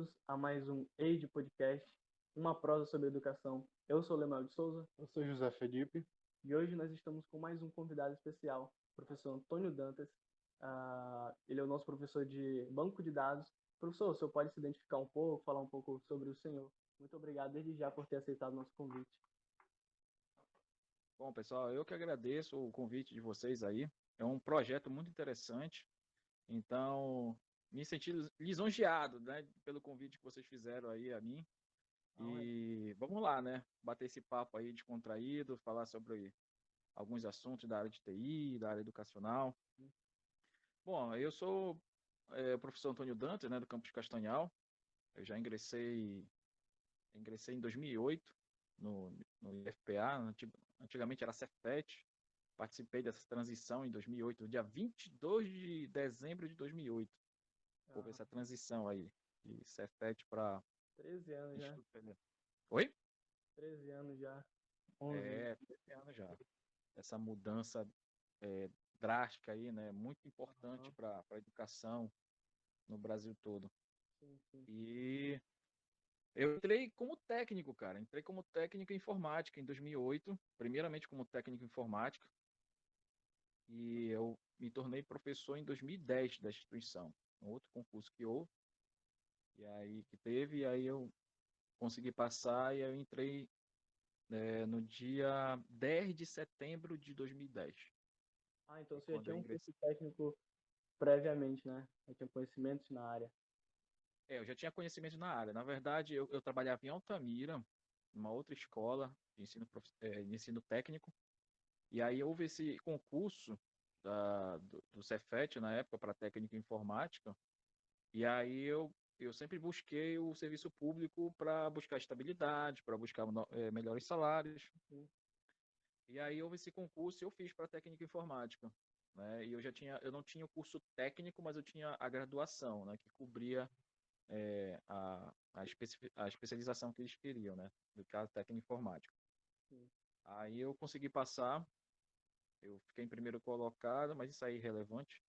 bem-vindos a mais um EID Podcast, uma prosa sobre educação. Eu sou Lemuel de Souza. Eu sou José Felipe. E hoje nós estamos com mais um convidado especial, o professor Antônio Dantas. Uh, ele é o nosso professor de banco de dados. Professor, o senhor pode se identificar um pouco, falar um pouco sobre o senhor. Muito obrigado desde já por ter aceitado o nosso convite. Bom, pessoal, eu que agradeço o convite de vocês aí. É um projeto muito interessante. Então, me senti lisonjeado, né, pelo convite que vocês fizeram aí a mim. E vamos lá, né? Bater esse papo aí descontraído, falar sobre alguns assuntos da área de TI, da área educacional. Bom, eu sou é, o professor Antônio Dantas, né, do campus Castanhal. Eu já ingressei, ingressei em 2008 no, no IFPA, antigamente era Cefet. Participei dessa transição em 2008, dia 22 de dezembro de 2008 houve essa transição aí de Cefet para 13 anos já. Oi? 13 anos já. 11. É, 13 anos já. Essa mudança é, drástica aí, né? Muito importante uhum. para a educação no Brasil todo. Sim, sim. E eu entrei como técnico, cara. Entrei como técnico em informática em 2008, primeiramente como técnico em informática. E eu me tornei professor em 2010 da instituição outro concurso que houve, e aí que teve, e aí eu consegui passar e eu entrei é, no dia 10 de setembro de 2010. Ah, então você já tinha um curso técnico previamente, né? Já tinha conhecimentos na área. É, eu já tinha conhecimento na área. Na verdade, eu, eu trabalhava em Altamira, numa outra escola de ensino, é, de ensino técnico, e aí houve esse concurso da, do, do Cefet na época para técnica informática. E aí eu, eu sempre busquei o serviço público para buscar estabilidade, para buscar é, melhores salários. E aí houve esse concurso e eu fiz para técnica informática. Né? E eu já tinha, eu não tinha o curso técnico, mas eu tinha a graduação, né? Que cobria é, a, a, especi a, especialização que eles queriam, né? Do caso técnica informática. Sim. Aí eu consegui passar eu fiquei em primeiro colocado, mas isso aí é irrelevante.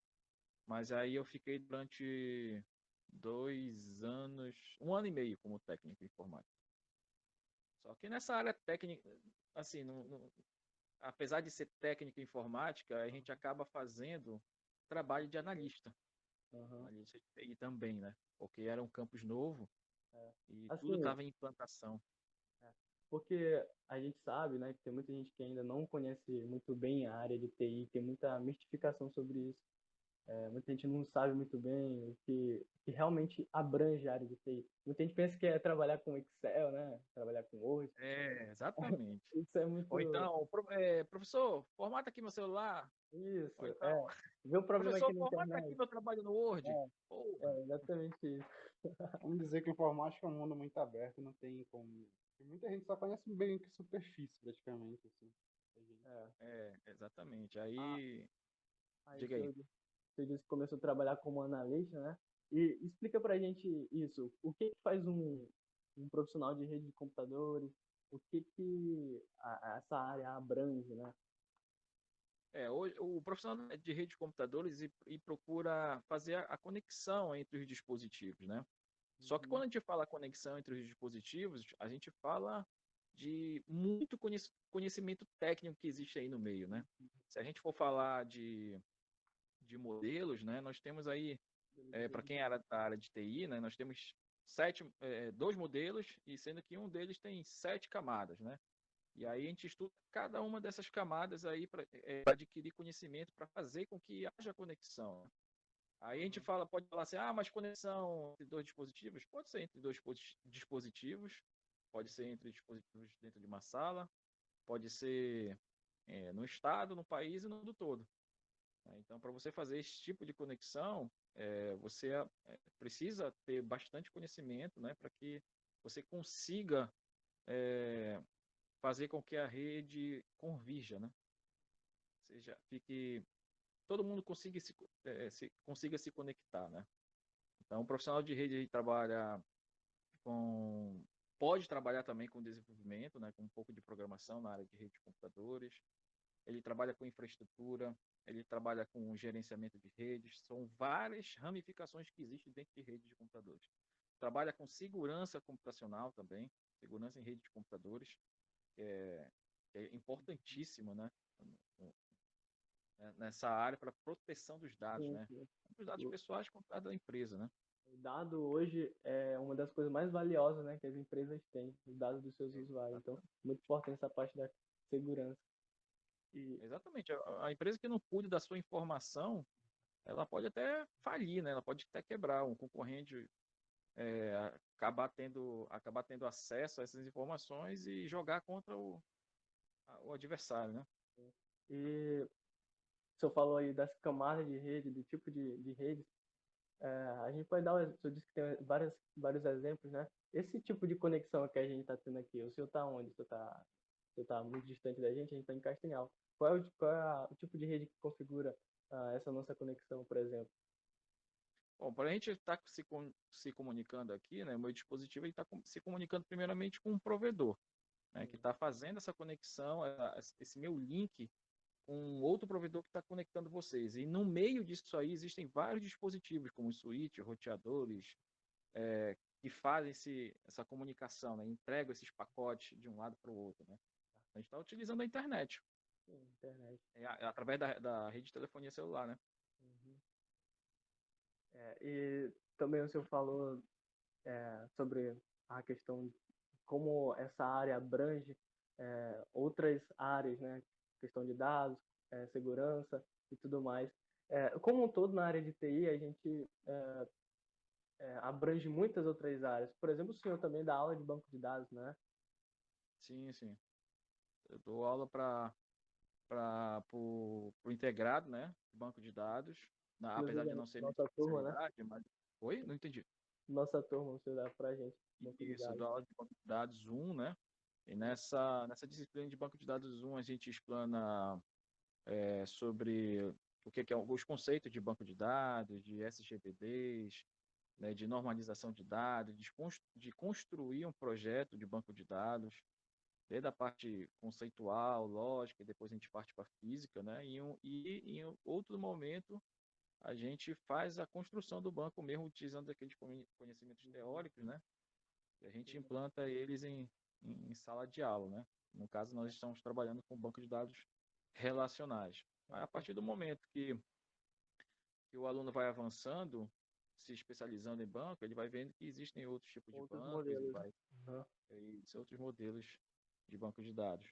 Mas aí eu fiquei durante dois anos, um ano e meio como técnico informático. Só que nessa área técnica, assim, no, no, apesar de ser técnico informática, a gente acaba fazendo trabalho de analista. Uhum. Analista de TI também, né? Porque era um campus novo é. e assim, tudo estava em implantação porque a gente sabe, né, que tem muita gente que ainda não conhece muito bem a área de TI, tem muita mistificação sobre isso. É, muita gente não sabe muito bem o que, que realmente abrange a área de TI. Muita gente pensa que é trabalhar com Excel, né? Trabalhar com Word. É, exatamente. isso é muito... Ou então, é, professor, formata aqui meu celular. Isso, então, é. Vê o problema professor, aqui na formata aqui meu trabalho no Word. É, é exatamente isso. Vamos dizer que informática é um mundo muito aberto, não tem como muita gente só conhece bem que superfície, praticamente. Assim. É. é, exatamente. Aí. Ah, aí Diga aí. Você disse que começou a trabalhar como analista, né? E explica pra gente isso. O que, que faz um, um profissional de rede de computadores? O que, que a, essa área abrange, né? É, hoje, o profissional de rede de computadores e, e procura fazer a, a, conexão entre os dispositivos, né? Só que quando a gente fala conexão entre os dispositivos, a gente fala de muito conhecimento técnico que existe aí no meio, né? Se a gente for falar de, de modelos, né, nós temos aí, é, para quem é da área de TI, né, nós temos sete, é, dois modelos, e sendo que um deles tem sete camadas, né? E aí a gente estuda cada uma dessas camadas aí para é, adquirir conhecimento para fazer com que haja conexão. Aí a gente fala, pode falar assim, ah, mas conexão entre dois dispositivos? Pode ser entre dois dispositivos, pode ser entre dispositivos dentro de uma sala, pode ser é, no estado, no país e no mundo todo. Né? Então, para você fazer esse tipo de conexão, é, você é, precisa ter bastante conhecimento né, para que você consiga é, fazer com que a rede convirja, né? Ou seja, fique todo mundo consiga se, é, se, consiga se conectar, né? Então, o profissional de rede trabalha com pode trabalhar também com desenvolvimento, né, com um pouco de programação na área de rede de computadores. Ele trabalha com infraestrutura, ele trabalha com gerenciamento de redes. São várias ramificações que existem dentro de rede de computadores. trabalha com segurança computacional também, segurança em rede de computadores, que é, é importantíssimo, né? Nessa área para proteção dos dados, sim, né? Sim. Dos dados pessoais com dados da empresa, né? O dado hoje é uma das coisas mais valiosas, né, que as empresas têm, os dados dos seus usuários. Então, muito importante essa parte da segurança. E... Exatamente. A, a empresa que não cuida da sua informação, ela pode até falir, né? Ela pode até quebrar um concorrente é, acabar tendo acabar tendo acesso a essas informações e jogar contra o, o adversário, né? E senhor falou aí das camadas de rede, do tipo de, de rede. É, a gente pode dar, o senhor disse que tem várias, vários exemplos, né? Esse tipo de conexão que a gente está tendo aqui, o senhor está onde? O senhor está tá muito distante da gente, a gente está em Castanhal. Qual é o, qual é a, o tipo de rede que configura uh, essa nossa conexão, por exemplo? Bom, para a gente estar tá se, se comunicando aqui, né, meu dispositivo está se comunicando primeiramente com um provedor, né, que está fazendo essa conexão, esse meu link com outro provedor que está conectando vocês. E no meio disso aí existem vários dispositivos, como switch, roteadores, é, que fazem esse, essa comunicação, né, entregam esses pacotes de um lado para o outro. Né. A gente está utilizando a internet. Sim, internet. É, é através da, da rede de telefonia celular, né? É, e também o senhor falou é, sobre a questão de como essa área abrange é, outras áreas, né? Questão de dados, é, segurança e tudo mais. É, como um todo, na área de TI, a gente é, abrange muitas outras áreas. Por exemplo, o senhor também dá aula de banco de dados, né? Sim, sim. Eu dou aula para o integrado, né? Banco de dados na, apesar de não ser nossa turma, né? Mas... Oi? Não entendi. Nossa turma, você dá pra gente. Isso, eu dou aula de banco de dados 1, né? E nessa, nessa disciplina de banco de dados 1, a gente explana é, sobre o que, que é os conceitos de banco de dados, de SGBDs, né, de normalização de dados, de, de construir um projeto de banco de dados, desde a parte conceitual, lógica, e depois a gente parte para a física, né? E, um, e em outro momento a gente faz a construção do banco mesmo utilizando aqueles conhecimentos teóricos, né? E a gente implanta eles em, em sala de aula, né? No caso, nós estamos trabalhando com banco de dados relacionais. Aí, a partir do momento que, que o aluno vai avançando, se especializando em banco, ele vai vendo que existem outros tipos outros de bancos, modelos. Vai, uhum. outros modelos de banco de dados.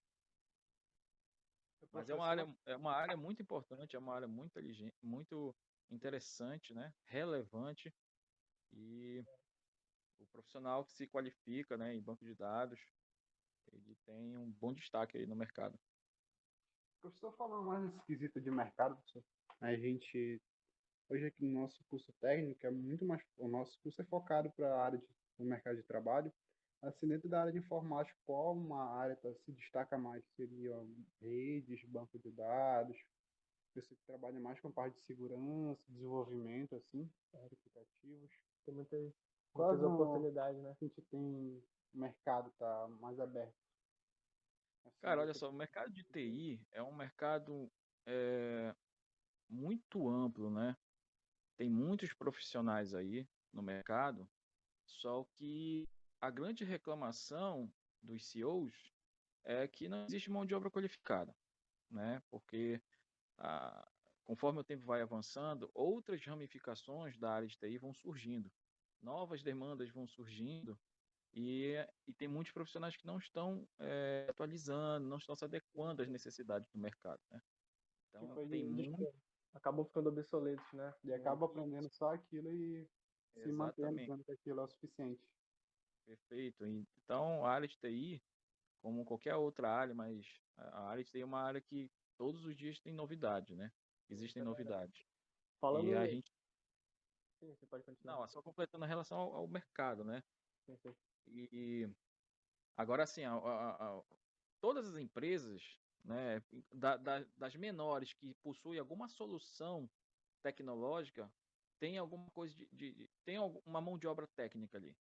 Mas é uma área, é uma área muito importante, é uma área muito inteligente, muito interessante, né? relevante e o profissional que se qualifica né, em banco de dados, ele tem um bom destaque aí no mercado. Professor, falando mais nesse quesito de mercado, professor, a gente, hoje aqui no nosso curso técnico, é muito mais, o nosso curso é focado para a área de, do mercado de trabalho, assim, dentro da área de informática, qual uma área tá, se destaca mais? Seria redes, banco de dados, pessoa que trabalha mais com a parte de segurança, desenvolvimento, assim, aplicativos. Tem muitas, muitas oportunidades, né? A gente tem mercado tá mais aberto. Assim, Cara, olha só, o mercado de TI é um mercado é, muito amplo, né? Tem muitos profissionais aí no mercado, só que a grande reclamação dos CEOs é que não existe mão de obra qualificada, né? Porque a, conforme o tempo vai avançando, outras ramificações da área de TI vão surgindo, novas demandas vão surgindo e, e tem muitos profissionais que não estão é, atualizando, não estão se adequando às necessidades do mercado, né? Então tipo, tem muito... acabam ficando obsoletos, né? E acaba aprendendo só aquilo e se mantendo que aquilo é o suficiente. Perfeito. Então a área de TI, como qualquer outra área, mas a área de TI é uma área que todos os dias tem novidade, né? Existem é novidades. Falando e a gente Sim, você pode continuar. Não, só completando a relação ao, ao mercado, né? Sim, sim. E agora assim, a, a, a, todas as empresas, né, da, da, das menores que possuem alguma solução tecnológica, tem alguma coisa de, de, tem uma mão de obra técnica ali.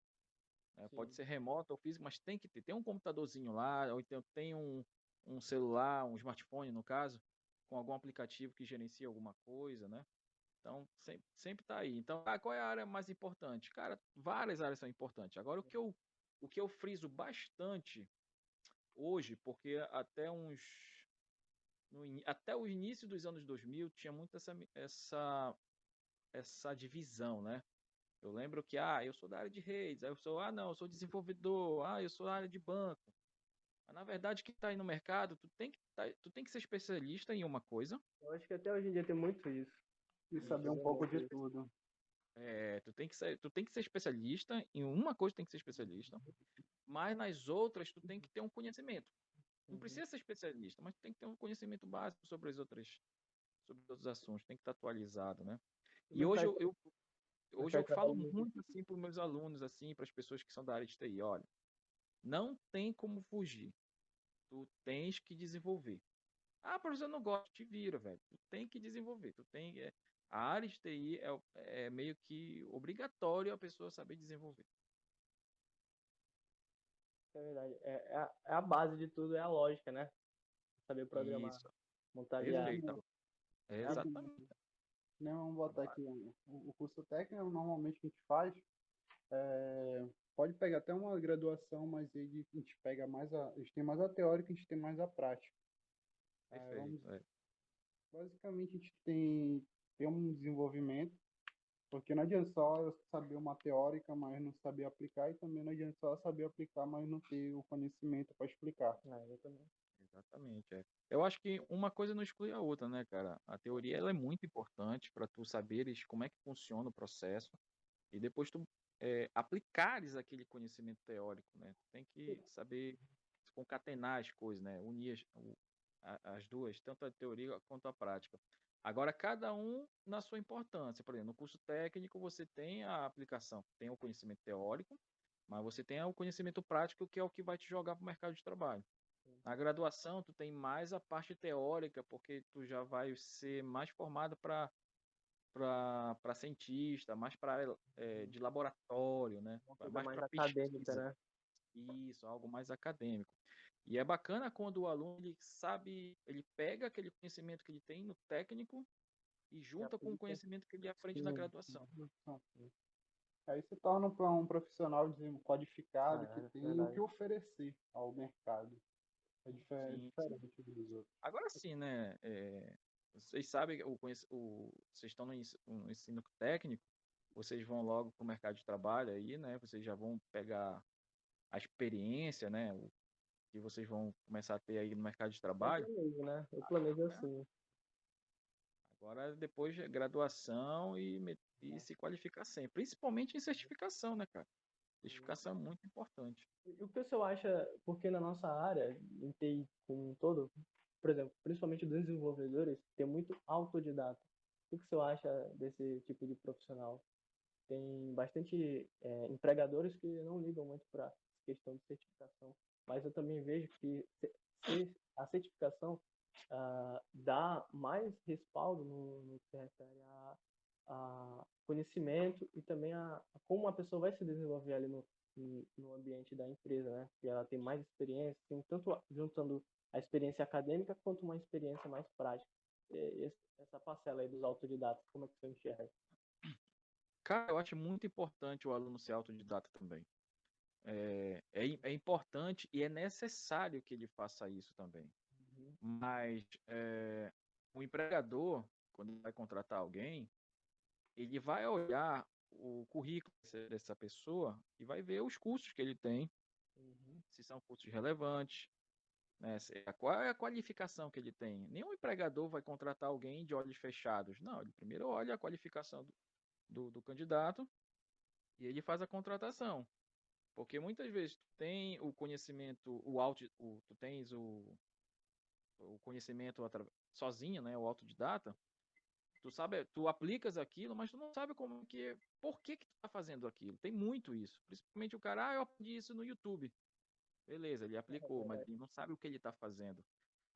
Né? Pode ser remota ou física, mas tem que ter. Tem um computadorzinho lá, ou então tem um, um celular, um smartphone no caso, com algum aplicativo que gerencia alguma coisa, né? Então, sempre, sempre tá aí. Então, ah, qual é a área mais importante? Cara, várias áreas são importantes. Agora, o que eu, o que eu friso bastante hoje, porque até uns. No, até o início dos anos 2000 tinha muito essa, essa, essa divisão, né? Eu lembro que, ah, eu sou da área de redes, aí eu sou, ah, não, eu sou desenvolvedor, ah, eu sou da área de banco. Mas, na verdade, quem está aí no mercado, tu tem, que tá, tu tem que ser especialista em uma coisa. Eu acho que até hoje em dia tem muito isso. E saber um pouco de tudo. É, tu tem que ser, tu tem que ser especialista em uma coisa, tem que ser especialista, mas nas outras tu tem que ter um conhecimento. Não uhum. precisa ser especialista, mas tu tem que ter um conhecimento básico sobre as outras, sobre os outros assuntos, tem que estar atualizado, né? E hoje eu, eu hoje eu falo muito assim para os meus alunos, assim, para as pessoas que são da área de TI, olha, não tem como fugir. Tu tens que desenvolver. Ah, professor, eu não gosto, te vira, velho. Tu tem que desenvolver. Tu tem, é, a área de TI é, é meio que obrigatório a pessoa saber desenvolver. É verdade. É, é, a, é, a, base de tudo, é a lógica, né? Saber programar. Isso. Montar Perfeito. É exatamente. Não, vamos botar aqui. O, curso técnico, normalmente, que a gente faz, é, pode pegar até uma graduação, mas ele, a gente pega mais a. A gente tem mais a teórica, a gente tem mais a prática. É, Perfeito. Vamos, basicamente, a gente tem ter um desenvolvimento, porque não adianta só saber uma teórica, mas não saber aplicar, e também não adianta só saber aplicar, mas não ter o conhecimento para explicar. É, exatamente. Exatamente. É. Eu acho que uma coisa não exclui a outra, né, cara? A teoria ela é muito importante para tu saberes como é que funciona o processo e depois tu é, aplicares aquele conhecimento teórico, né? Tu tem que saber concatenar as coisas, né? Unir as, as duas, tanto a teoria quanto a prática. Agora, cada um na sua importância. Por exemplo, no curso técnico, você tem a aplicação, tem o conhecimento teórico, mas você tem o conhecimento prático, que é o que vai te jogar para o mercado de trabalho. Na graduação, tu tem mais a parte teórica, porque tu já vai ser mais formado para para cientista, mais para é, de laboratório, né? mais, mais acadêmica, né? Isso, algo mais acadêmico. E é bacana quando o aluno ele sabe, ele pega aquele conhecimento que ele tem no técnico e junta com o conhecimento que ele aprende na graduação. Aí se torna um profissional qualificado ah, que é tem o que oferecer ao mercado. É diferente, sim, diferente sim. dos outros. Agora sim, né? É, vocês sabem, o, o, vocês estão no ensino técnico, vocês vão logo para o mercado de trabalho aí, né? Vocês já vão pegar a experiência, né? O que vocês vão começar a ter aí no mercado de trabalho. Eu planejo, né? Eu planejo assim. Agora, depois de graduação e, e se qualificar sempre. Principalmente em certificação, né, cara? Certificação é muito importante. E o que o senhor acha, porque na nossa área, em TI como um todo, por exemplo, principalmente dos desenvolvedores, tem muito autodidata. O que o senhor acha desse tipo de profissional? Tem bastante é, empregadores que não ligam muito para questão de certificação mas eu também vejo que a certificação uh, dá mais respaldo no, no que refere a, a, conhecimento e também a, a, como a pessoa vai se desenvolver ali no, no ambiente da empresa, né? Que ela tem mais experiência, tem tanto juntando a experiência acadêmica quanto uma experiência mais prática. E essa parcela aí dos autodidatas, como é que você enxerga? Cara, eu acho muito importante o aluno ser autodidata também. É, é, é, importante e é necessário que ele faça isso também. Uhum. Mas é, o empregador, quando vai contratar alguém, ele vai olhar o currículo dessa pessoa e vai ver os cursos que ele tem, uhum. se são cursos relevantes, né, qual é a qualificação que ele tem. Nenhum empregador vai contratar alguém de olhos fechados. Não, ele primeiro olha a qualificação do, do, do candidato e ele faz a contratação. Porque muitas vezes tu tem o conhecimento, o auto, o, tu tens o, o conhecimento sozinho, né, o autodidata, tu sabe, tu aplicas aquilo, mas tu não sabe como que, por que que tu tá fazendo aquilo. Tem muito isso. Principalmente o cara, ah, eu aprendi isso no YouTube. Beleza, ele aplicou, mas ele não sabe o que ele tá fazendo.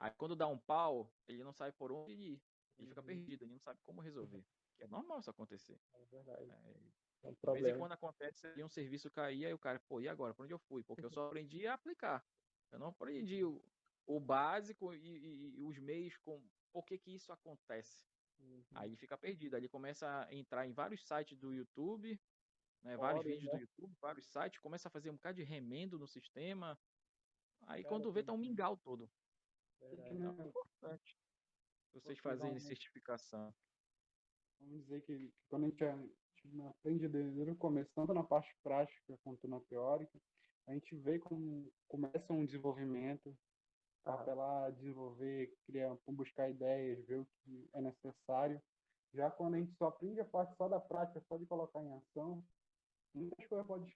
Aí quando dá um pau, ele não sabe por onde ir. Ele fica uhum. perdido, ele não sabe como resolver. É normal isso acontecer. É verdade. É, é um de vez em quando acontece ali um serviço cair, aí o cara, pô, e agora? Para onde eu fui? Porque eu só aprendi a aplicar. Eu não aprendi o, o básico e, e, os meios com por que, que isso acontece. Uhum. Aí fica perdido. Aí ele começa a entrar em vários sites do YouTube, né? Vários vídeos né? do YouTube, vários sites, começa a fazer um bocado de remendo no sistema. Aí Cara, quando vê, tá um mingau todo. Verdade. Então é importante vocês fazerem certificação. Vamos dizer que, quando a gente, a gente aprende desde o começo, tanto na parte prática quanto na teórica, a gente vê como começa um desenvolvimento, apelar, desenvolver, criar, buscar ideias, ver o que é necessário. Já quando a gente só aprende a parte só da prática, só de colocar em ação, muitas coisas podem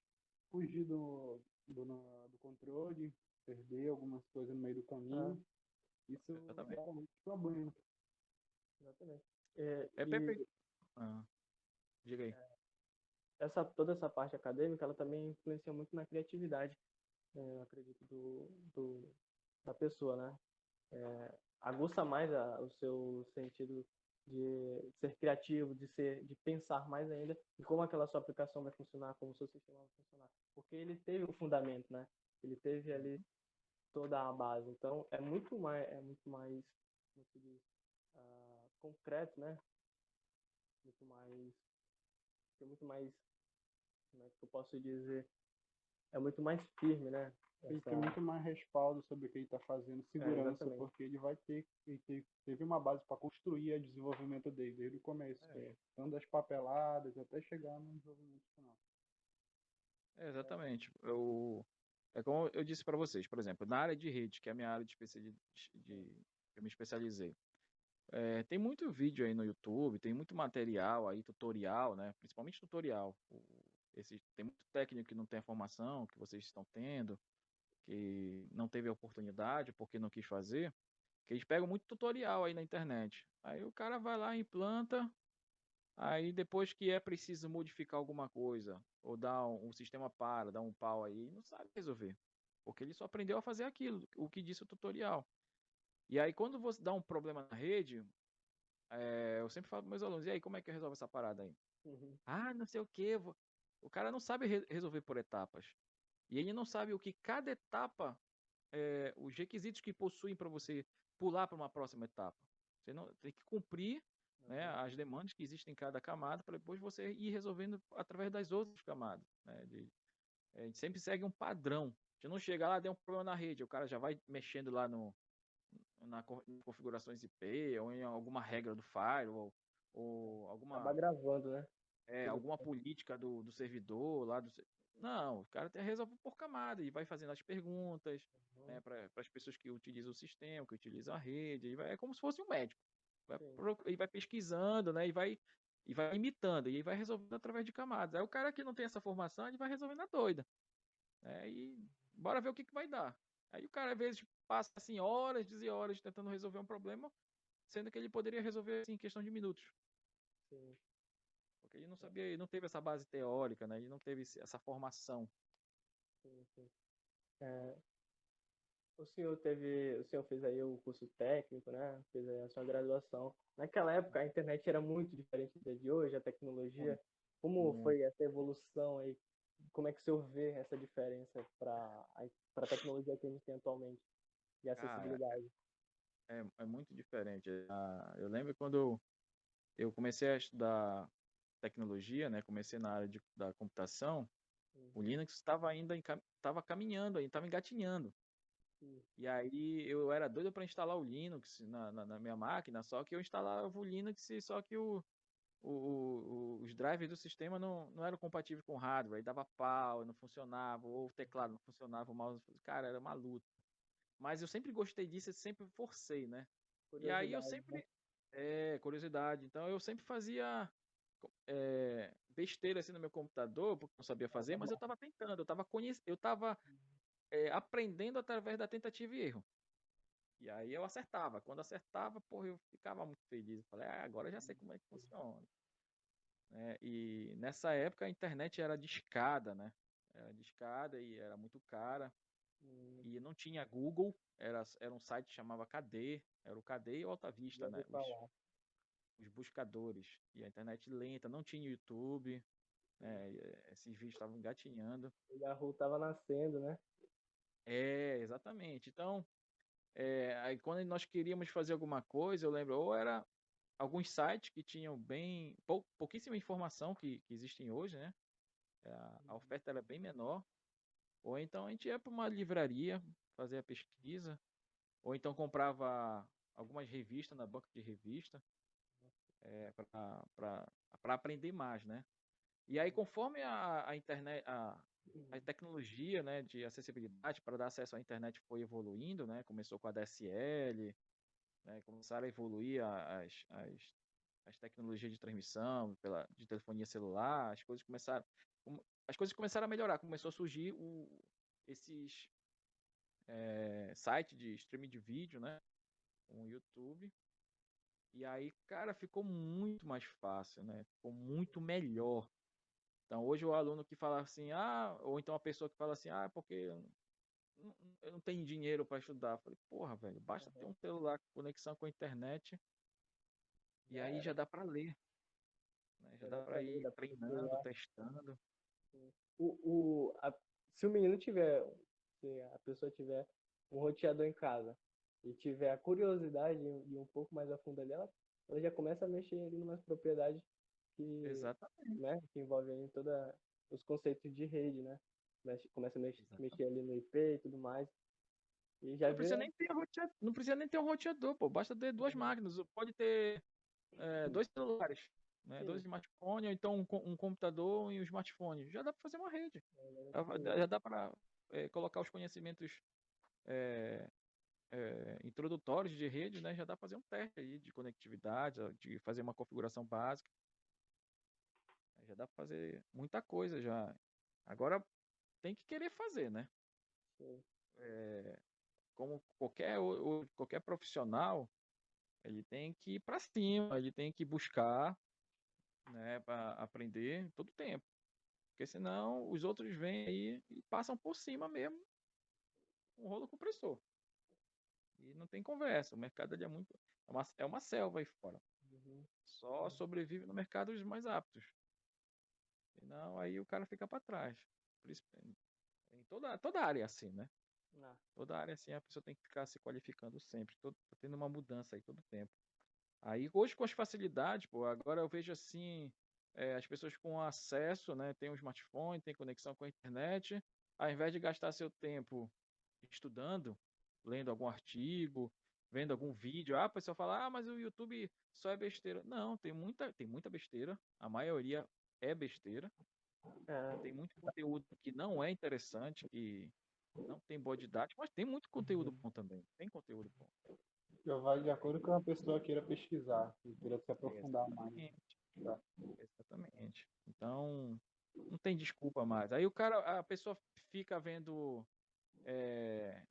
fugir do, do, do controle, perder algumas coisas no meio do caminho. Isso Exatamente. é muito problema. Exatamente. É, É e Pepe. Ah, diga aí. essa, toda essa parte acadêmica, ela também influencia muito na criatividade, é, eu acredito, do, do, da pessoa, né? É, aguça mais a, o seu sentido de ser criativo, de ser, de pensar mais ainda em como aquela sua aplicação vai funcionar, como o seu sistema vai funcionar, porque ele teve um fundamento, né? Ele teve ali toda a base, então é muito mais, é muito mais, se diz, ah, concreto, né? Muito mais, é muito mais, como é que eu posso dizer, é muito mais firme, né? Ele Essa- tem muito mais respaldo sobre o que ele está fazendo, segurança, exatamente. porque ele vai ter, ele te- teve uma base para construir o desenvolvimento dele desde o começo, É. tanto das papeladas até chegar no desenvolvimento final. É, exatamente. Eu, é como eu disse para vocês, por exemplo, na área de rede, que é a minha área de, especiali- de eu me especializei, é, tem muito vídeo aí no YouTube, tem muito material aí, tutorial, né? Principalmente tutorial. Esse, tem muito técnico que não tem a formação que vocês estão tendo, que não teve a oportunidade porque não quis fazer, que eles pegam muito tutorial aí na internet. Aí o cara vai lá, implanta, Aí depois que é preciso modificar alguma coisa, ou dar um, o sistema para, dar um pau aí, não sabe resolver. Porque ele só aprendeu a fazer aquilo, o que disse o tutorial. E aí quando você dá um problema na rede, é, eu sempre falo para meus alunos, e aí, como é que eu resolvo essa parada aí? Uhum. Ah, não sei o que. O cara não sabe re- resolver por etapas. E ele não sabe o que cada etapa, é, os requisitos que possuem para você pular para uma próxima etapa. Você não tem que cumprir né, as demandas que existem em cada camada para depois você ir resolvendo através das outras camadas. Né, de- a gente sempre segue um padrão. A gente não chega lá, deu um problema na rede, o cara já vai mexendo lá no, na em configurações IP ou em alguma regra do firewall ou alguma Acaba gravando, né? é, alguma política do, do servidor lá do. Não, o cara tem resolve por camada e vai fazendo as perguntas né, para as pessoas que utilizam o sistema, que utilizam a rede. E vai, é como se fosse um médico. Vai, pro- e vai pesquisando, né? E vai, e vai imitando, e vai resolvendo através de camadas. Aí o cara que não tem essa formação, ele vai resolvendo a doida. né, E bora ver o que, que vai dar. Aí o cara, às vezes, passa assim, horas e horas tentando resolver um problema, sendo que ele poderia resolver assim, em questão de minutos. Sim. Porque ele não sabia, ele não teve essa base teórica, né? Ele não teve essa formação. Sim, sim. É, o senhor teve, o senhor fez aí o curso técnico, né? Fez aí a sua graduação. Naquela época a internet era muito diferente da de hoje, a tecnologia. Como foi essa evolução aí? Como é que o senhor vê essa diferença para para a tecnologia que a gente tem atualmente acessibilidade? É, é muito diferente. Ah, eu lembro quando eu comecei a estudar tecnologia, né? Comecei na área de, da computação, o Uhum. Linux estava ainda estava caminhando, ainda estava engatinhando. Sim. E aí eu era doido para instalar o Linux na, na, na minha máquina, só que eu instalava o Linux, só que o, o, o- os drivers do sistema não, não eram compatíveis com o hardware, aí dava pau, não funcionava, ou o teclado não funcionava, o mouse, cara, era uma luta. Mas eu sempre gostei disso, eu sempre forcei, né? E aí eu né? sempre. É, curiosidade. Então eu sempre fazia é, besteira assim no meu computador, porque não sabia fazer, mas eu estava tentando, eu estava conhecendo, eu estava aprendendo através da tentativa e erro. E aí eu acertava. Quando acertava, porra, eu ficava muito feliz. Eu falei, ah, agora eu já sei como é que funciona. né? e nessa época a internet era discada, né? Era discada e era muito cara. Hum, E não tinha Google, era, era um site que chamava KD, era o KD e o Alta Vista, né? Os, os buscadores. E a internet lenta, não tinha YouTube, né? e, eh, esses vídeos estavam engatinhando. O Yahoo tava nascendo, né? É, exatamente. Então, é, aí quando nós queríamos fazer alguma coisa, eu lembro, ou era alguns sites que tinham bem pou, pouquíssima informação que, que existem hoje, né? A, a Uhum. oferta era bem menor. Ou então a gente ia para uma livraria fazer a pesquisa, ou então comprava algumas revistas na banca de revista é, para aprender mais, né? E aí, conforme a, a internet, a, a tecnologia né, de acessibilidade para dar acesso à internet foi evoluindo, né? Começou com a DSL, né, começaram a evoluir as, as, as tecnologias de transmissão pela, de telefonia celular, as coisas começaram as coisas começaram a melhorar, começou a surgir o, esses é, sites de streaming de vídeo, né, o YouTube, e aí, cara, ficou muito mais fácil, né, ficou muito melhor. Então, hoje o aluno que fala assim, ah, ou então a pessoa que fala assim, ah, porque eu não, eu não tenho dinheiro para estudar. Eu falei, porra, velho, basta ter um celular com conexão com a internet e aí já dá para ler. Né? Já dá para ir treinando, testando. O, o, a, se o menino tiver, se a pessoa tiver um roteador em casa e tiver a curiosidade de um pouco mais a fundo ali, ela, ela já começa a mexer ali umas propriedades que, Exatamente. Né, que envolvem toda os conceitos de rede, né? Mexe, começa a mexer, mexer, ali no IP e tudo mais. E já não, precisa nem ter roteador, não precisa nem ter um roteador, pô. Basta ter duas máquinas. Pode ter é, dois celulares, né? dois smartphones, ou então um, um, computador e um smartphone. Já dá para fazer uma rede. Já, já dá para é, colocar os conhecimentos é, introdutórios de rede, né? Já dá para fazer um teste aí de conectividade, de fazer uma configuração básica. Já dá para fazer muita coisa já. Agora tem que querer fazer, né? É, como qualquer, qualquer profissional, ele tem que ir para cima, ele tem que buscar, né, para aprender todo tempo. Porque senão os outros vêm aí e passam por cima mesmo um rolo compressor. E não tem conversa. O mercado é muito. É uma, é uma selva aí fora. Uhum. Só sobrevive no mercado os mais aptos. Senão aí o cara fica para trás. Em toda, toda área é assim, né? Não. Toda área assim, a pessoa tem que ficar se qualificando sempre. Todo, tá tendo uma mudança aí todo tempo. Aí hoje com as facilidades, pô, agora eu vejo assim, é, as pessoas com acesso, né? Tem um smartphone, tem conexão com a internet, ao invés de gastar seu tempo estudando, lendo algum artigo, vendo algum vídeo, ah, a pessoa fala, ah, mas o YouTube só é besteira. Não, tem muita, tem muita besteira. A maioria é besteira. É. Tem muito conteúdo que não é interessante, que não tem boa didática, mas tem muito conteúdo bom também. Tem conteúdo bom. Já vai de acordo com a pessoa queira pesquisar, queira se aprofundar Exatamente. mais. Exatamente. Então, não tem desculpa mais. Aí o cara, a pessoa fica vendo é,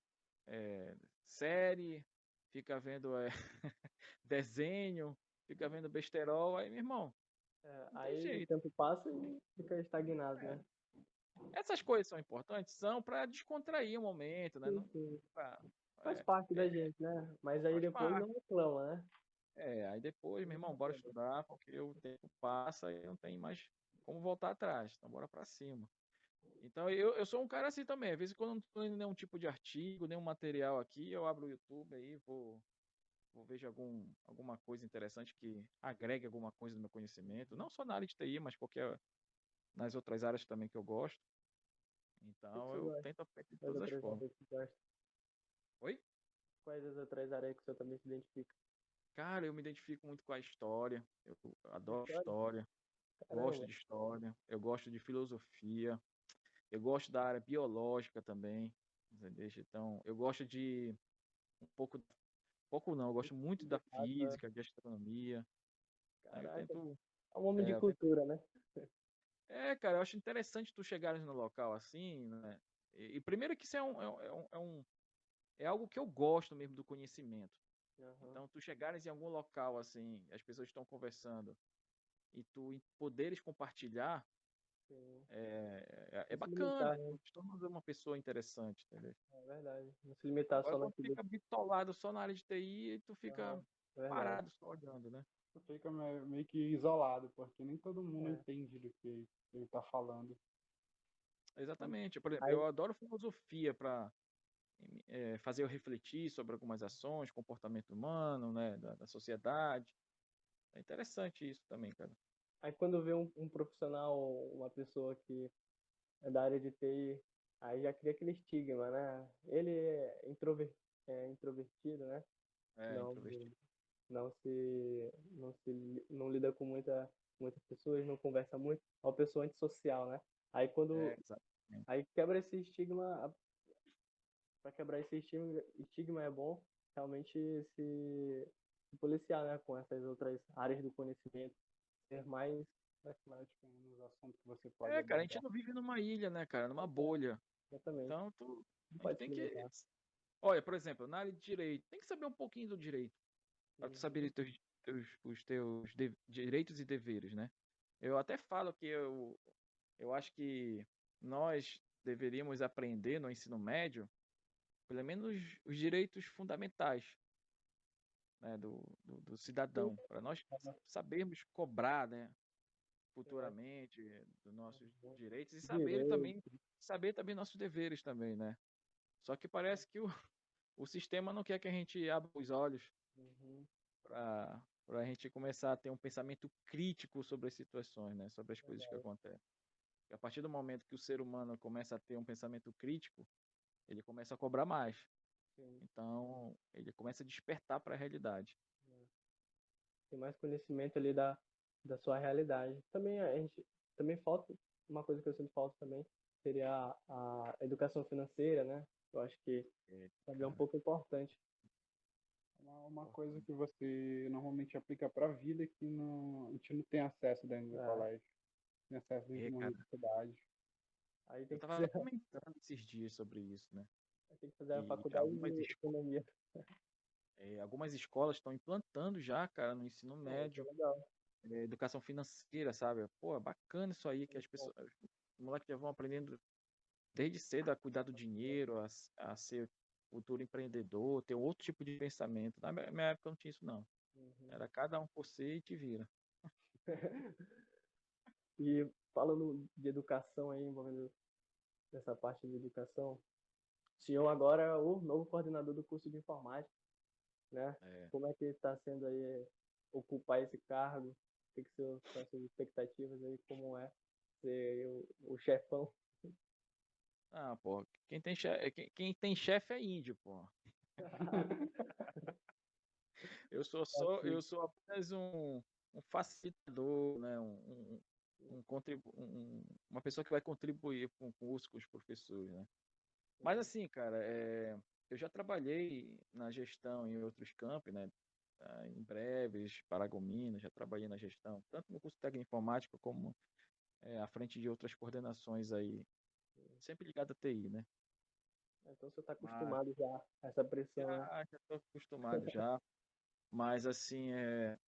é, série, fica vendo é, desenho, fica vendo besterol, aí, meu irmão. É, aí o tempo passa e fica estagnado, né? Essas coisas são importantes, são para descontrair o momento, né? Sim, sim. Pra, Faz parte da gente, né? Mas aí depois parte. não reclama, né? É, aí depois, meu irmão, bora estudar, porque o tempo passa e não tem mais como voltar atrás. Então bora para cima. Então eu, eu sou um cara assim também. Às vezes quando não tô lendo nenhum tipo de artigo, nenhum material aqui, eu abro o YouTube aí, vou, vou vejo algum, alguma coisa interessante que agregue alguma coisa no meu conhecimento. Não só na área de TI, mas qualquer nas outras áreas também que eu gosto. Então eu tento aprender de todas as formas. Oi? Quais as outras áreas que você também se identifica? Cara, eu me identifico muito com a história. Eu adoro história. história. Gosto de história. Eu gosto de filosofia. Eu gosto da área biológica também. Entendeu? Então, eu gosto de um pouco. Pouco não, eu gosto muito da física, de astronomia. Caraca, tento, é um homem é, de cultura, né? É, cara, eu acho interessante tu chegares no local assim, né? E, e primeiro que isso é um, é, um, é um é algo que eu gosto mesmo do conhecimento. Uhum. Então, tu chegares em algum local assim, as pessoas estão conversando e tu poderes compartilhar, é, é, é bacana. Né? Tu torna uma pessoa interessante, entendeu? É verdade. Não se limitar Agora, só naquilo. fica bitolado só na área de TI e tu fica é parado só olhando, né? Tu fica meio que isolado, porque nem todo mundo entende do que ele tá falando. Exatamente. Por exemplo, Aí... eu adoro filosofia para é, fazer eu refletir sobre algumas ações, comportamento humano, né, da, da, sociedade. É interessante isso também, cara. Aí quando vê um, um profissional, uma pessoa que é da área de TI, aí já cria aquele estigma, né? Ele é, introver, é introvertido, né? É, não, introvertido. não se não se não lida com muita muitas pessoas, não conversa muito, é uma pessoa antissocial, né? Aí quando É, aí quebra esse estigma, para quebrar esse estigma, estigma é bom realmente se, se policiar, né, com essas outras áreas do conhecimento, ser mais eclético nos assuntos que você pode É, cara, a gente abordar. não vive numa ilha, né, cara? Numa bolha. exatamente. Então, tu, pode tem que. Olha, por exemplo, na área de direito, tem que saber um pouquinho do direito. Para tu saber os teus, teus- os teus de- direitos e deveres, né? Eu até falo que eu, eu acho que nós deveríamos aprender no ensino médio, pelo menos os direitos fundamentais, né, do, do, do cidadão, para nós sabermos cobrar, né, futuramente dos nossos direitos e saber também saber também nossos deveres também, né? Só que parece que o, o sistema não quer que a gente abra os olhos Uhum. para para a gente começar a ter um pensamento crítico sobre as situações, né? Sobre as coisas que acontecem. E a partir do momento que o ser humano começa a ter um pensamento crítico, ele começa a cobrar mais. Sim. Então, ele começa a despertar para a realidade. Tem mais conhecimento ali da, da sua realidade. Também a gente também falta uma coisa que eu sinto falta também seria a, a educação financeira, né? Eu acho que É, também é um pouco importante. Uma, uma coisa que você normalmente aplica para a vida que não, a gente não tem acesso dentro do É. colégio. Tem acesso dentro É, de uma cara. universidade. Aí tem Eu que tava fazer, comentando esses dias sobre isso, né? tem que fazer a E faculdade algumas de economia. É, algumas escolas estão implantando já, cara, no ensino médio, isso é legal. é, educação financeira, sabe? Pô, é bacana isso aí, que as pessoas, os moleques já vão aprendendo desde cedo a cuidar do dinheiro, a, a ser futuro empreendedor, ter outro tipo de pensamento. Na minha minha época não tinha isso, não. Uhum. Era cada um por si e te vira. E falando de educação aí, envolvendo essa parte de educação, o senhor agora é o novo coordenador do curso de informática, né? É. Como é que está sendo aí ocupar esse cargo? O que são as suas expectativas aí? Como é ser o, o chefão? Ah, pô, quem tem chefe, quem, quem tem chefe é índio, pô. Eu sou só, eu sou apenas um, um facilitador, né? Um, um, um um- uma pessoa que vai contribuir com o curso, com os professores, né? Mas assim, cara, é, eu já trabalhei na gestão em outros campos, né? ah, Em Breves, Paragominas, já trabalhei na gestão, tanto no curso técnico informática como é, à frente de outras coordenações aí, sempre ligado à TI, né? Então você está acostumado já a essa pressão, né? Já, já tô acostumado já. Mas assim, é,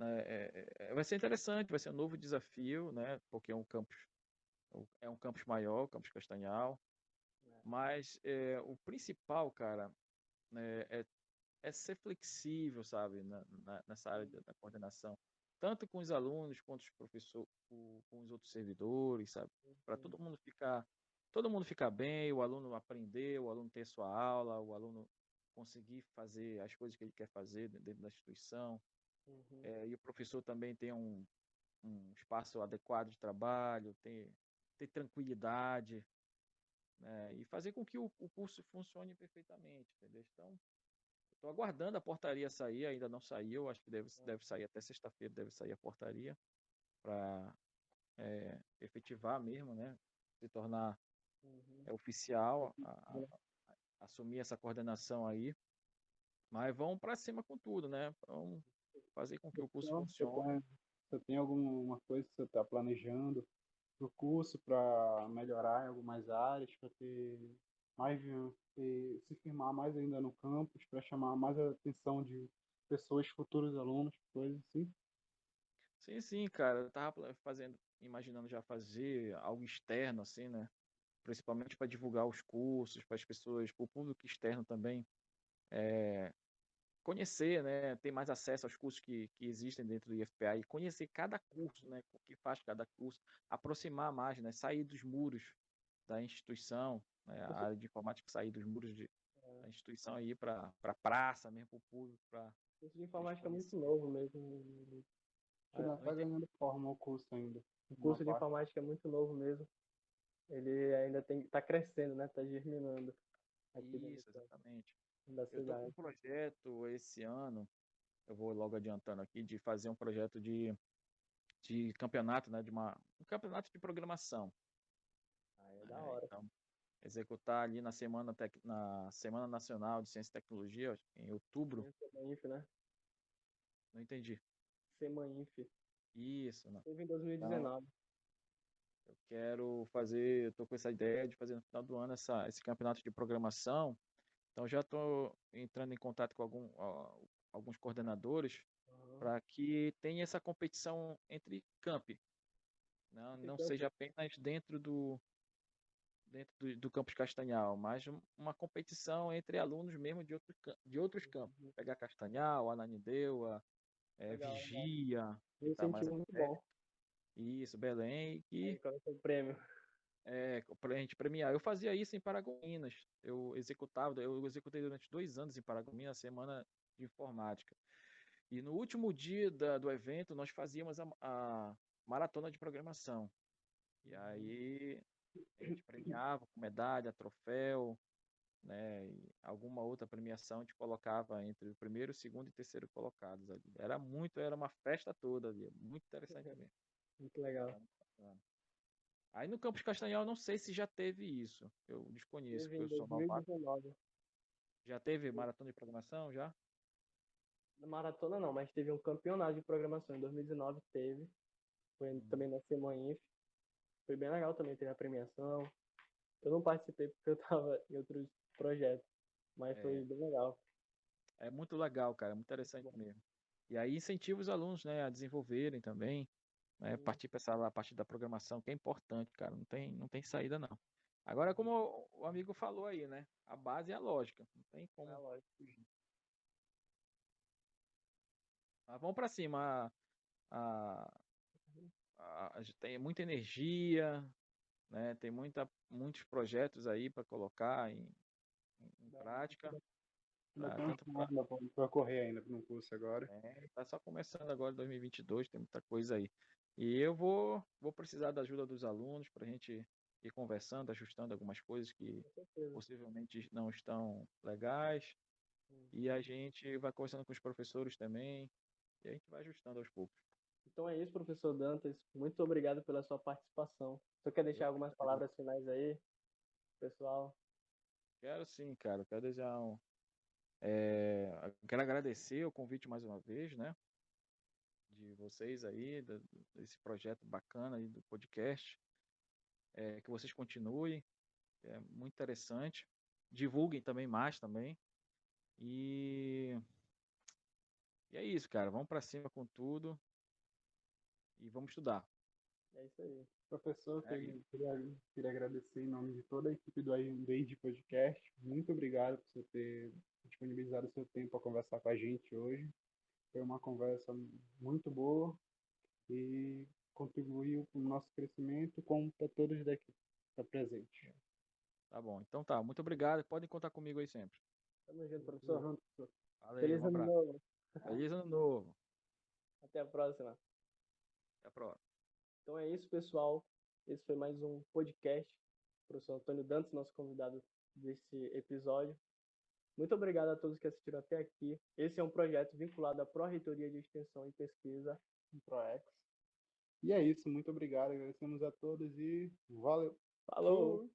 é, é- vai ser interessante, vai ser um novo desafio, né? Porque é um campus, é um campus maior, campus Castanhal. Mas é, o principal, cara, né, é, é ser flexível, sabe, na, na- nessa área da, da coordenação, tanto com os alunos quanto os professores, com, com os outros servidores, sabe, para todo mundo ficar, todo mundo ficar bem, o aluno aprender, o aluno ter sua aula, o aluno conseguir fazer as coisas que ele quer fazer de- dentro da instituição, Uhum. é, e o professor também ter um, um espaço adequado de trabalho, ter, ter tranquilidade, né, e fazer com que o, o curso funcione perfeitamente, entendeu? Então, estou aguardando a portaria sair, ainda não saiu, acho que deve, deve sair até sexta-feira, deve sair a portaria para efetivar mesmo, né? Se tornar Uhum. é, oficial, a- a- a- assumir essa coordenação aí. Mas vão para cima com tudo, né? Vamos fazer com que o curso Então, funcione. Você tem alguma coisa que você está planejando para o curso para melhorar em algumas áreas, para ter mais ter- se firmar mais ainda no campus, para chamar mais a atenção de pessoas, futuros alunos, coisas assim? Sim, sim, cara. Eu tava fazendo, imaginando já fazer algo externo, assim, né? Principalmente para divulgar os cursos, para as pessoas, para o público externo também, é, conhecer, né? Ter mais acesso aos cursos que, que existem dentro do IFPA e conhecer cada curso, né? O que faz cada curso, aproximar mais, né? Sair dos muros da instituição, né? A área de informática sair dos muros de, da instituição aí para para praça mesmo, para o público, para curso de informática é muito novo mesmo. Ainda tá ganhando forma o curso ainda. O curso de informática é muito novo mesmo. Ele ainda tem, tá crescendo, né? Tá germinando Isso, exatamente. Da Eu tô com cidade. um projeto esse ano, eu vou logo adiantando aqui, de fazer um projeto de, de campeonato, né? De uma, um campeonato de programação. Aí é da né, hora. Então, executar ali na semana, tec- na semana Nacional de Ciência e Tecnologia, em outubro. Semainf, né? Não entendi. Semainf. Isso, não. Teve em 2019. Eu quero fazer, eu tô com essa ideia de fazer no final do ano essa, esse campeonato de programação. Então já estou entrando em contato com algum, ó, alguns coordenadores Aham. para que tenha essa competição entre campi. Não, não Então- seja apenas dentro do dentro do, do campus Castanhal, mas um- uma competição entre alunos mesmo de, outro, de outros campos. Uhum. Pegar Castanhal, Ananindeua, Legal, legal. Vigia, Um tá mais muito bom. isso, Belém, e é o prêmio? É, para a gente premiar. Eu fazia isso em Paragominas. Eu executava, eu executei durante dois anos em Paragominas a semana de informática. E no último dia da- do evento, nós fazíamos a, a maratona de programação. E aí a gente premiava com medalha, troféu, né? Alguma outra premiação a gente colocava entre o primeiro, segundo e terceiro colocados ali. Era muito, era uma festa toda ali, muito interessante mesmo. Muito legal. bacana. Aí no Campus Castanhal, não sei se já teve isso. Eu desconheço, Teve porque eu sou novato. 2019. Já teve maratona de programação? Já? Na maratona não, mas teve um campeonato de programação. Em 2019 teve. Foi Uhum. também na Semainf. Foi bem legal também, teve a premiação. Eu não participei porque eu tava em outros projetos. Mas É. foi bem legal. É muito legal, cara, é muito interessante mesmo. E aí incentiva os alunos, né, a desenvolverem também, né, partir para essa parte da programação, que é importante, cara, não tem, não tem saída não. Agora, como o- amigo falou aí, né, a base é a lógica, não tem como É lógico. Mas vamos para cima. A, a, a gente tem muita energia, né? Tem muita, muitos projetos aí para colocar em, em- prática. Ainda Ah, tem tanto pra correr ainda no curso agora. É, tá só começando agora 2022, tem muita coisa aí. E eu vou, vou precisar da ajuda dos alunos para a gente ir conversando, ajustando algumas coisas que possivelmente não estão legais. E a gente vai conversando com os professores também. E a gente vai ajustando aos poucos. Então é isso, professor Dantas. Muito obrigado pela sua participação. Você quer deixar algumas palavras finais aí, pessoal? Quero sim, cara. Quero desejar um. é, quero agradecer o convite mais uma vez, né? De vocês aí, desse projeto bacana aí do podcast. É, que vocês continuem. É muito interessante. Divulguem também mais também. E. E é isso, cara. Vamos pra cima com tudo. E vamos estudar. É isso aí. Professor, É queria, queria, queria agradecer em nome de toda a equipe do Rage Podcast. Muito obrigado por você ter disponibilizado o seu tempo para conversar com a gente hoje. Foi uma conversa muito boa e contribuiu para o nosso crescimento, como para todos daqui está presente. Tá bom. Então tá. Muito obrigado. Podem contar comigo aí sempre. Tamo junto, professor. Valeu, Feliz um ano novo. Feliz ano novo. Até a próxima. Até a próxima. Então é isso, pessoal. Esse foi mais um podcast. Professor Antônio Dantas, nosso convidado desse episódio. Muito obrigado a todos que assistiram até aqui. Esse é um projeto vinculado à Pró-Reitoria de Extensão e Pesquisa, ProEx. E é isso, muito obrigado. Agradecemos a todos e valeu! Falou!